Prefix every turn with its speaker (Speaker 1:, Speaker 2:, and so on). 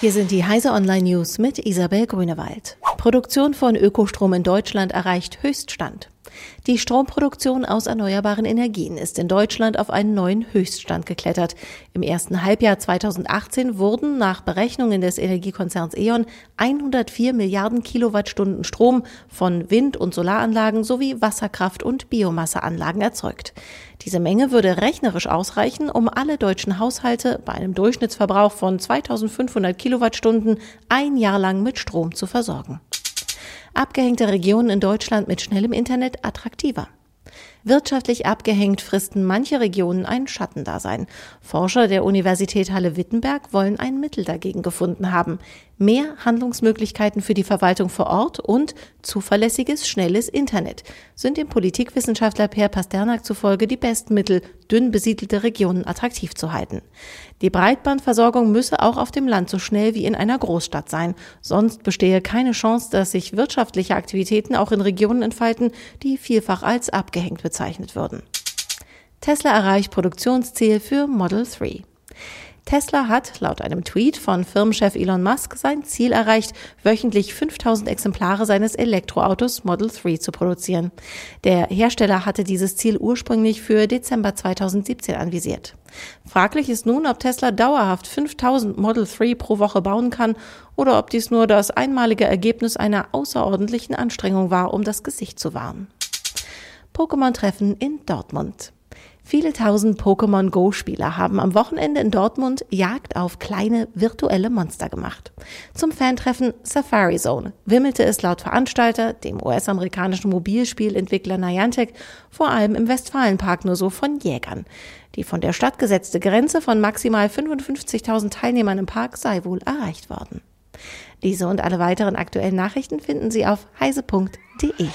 Speaker 1: Hier sind die Heise Online News mit Isabel Grünewald. Produktion von Ökostrom in Deutschland erreicht Höchststand. Die Stromproduktion aus erneuerbaren Energien ist in Deutschland auf einen neuen Höchststand geklettert. Im ersten Halbjahr 2018 wurden nach Berechnungen des Energiekonzerns E.ON 104 Milliarden Kilowattstunden Strom von Wind- und Solaranlagen sowie Wasserkraft- und Biomasseanlagen erzeugt. Diese Menge würde rechnerisch ausreichen, um alle deutschen Haushalte bei einem Durchschnittsverbrauch von 2500 Kilowattstunden ein Jahr lang mit Strom zu versorgen abgehängte Regionen in Deutschland mit schnellem Internet attraktiver. Wirtschaftlich abgehängt fristen manche Regionen ein Schattendasein. Forscher der Universität Halle-Wittenberg wollen ein Mittel dagegen gefunden haben. Mehr Handlungsmöglichkeiten für die Verwaltung vor Ort und zuverlässiges, schnelles Internet sind dem Politikwissenschaftler Per Pasternak zufolge die besten Mittel, dünn besiedelte Regionen attraktiv zu halten. Die Breitbandversorgung müsse auch auf dem Land so schnell wie in einer Großstadt sein, sonst bestehe keine Chance, dass sich wirtschaftliche Aktivitäten auch in Regionen entfalten, die vielfach als abgehängt bezeichnet würden. Tesla erreicht Produktionsziel für Model 3. Tesla hat laut einem Tweet von Firmenchef Elon Musk sein Ziel erreicht, wöchentlich 5000 Exemplare seines Elektroautos Model 3 zu produzieren. Der Hersteller hatte dieses Ziel ursprünglich für Dezember 2017 anvisiert. Fraglich ist nun, ob Tesla dauerhaft 5000 Model 3 pro Woche bauen kann oder ob dies nur das einmalige Ergebnis einer außerordentlichen Anstrengung war, um das Gesicht zu wahren. Pokémon-Treffen in Dortmund. Viele tausend Pokémon Go-Spieler haben am Wochenende in Dortmund Jagd auf kleine virtuelle Monster gemacht. Zum Fantreffen Safari Zone wimmelte es laut Veranstalter, dem US-amerikanischen Mobilspielentwickler Niantic, vor allem im Westfalenpark nur so von Jägern. Die von der Stadt gesetzte Grenze von maximal 55.000 Teilnehmern im Park sei wohl erreicht worden. Diese und alle weiteren aktuellen Nachrichten finden Sie auf heise.de.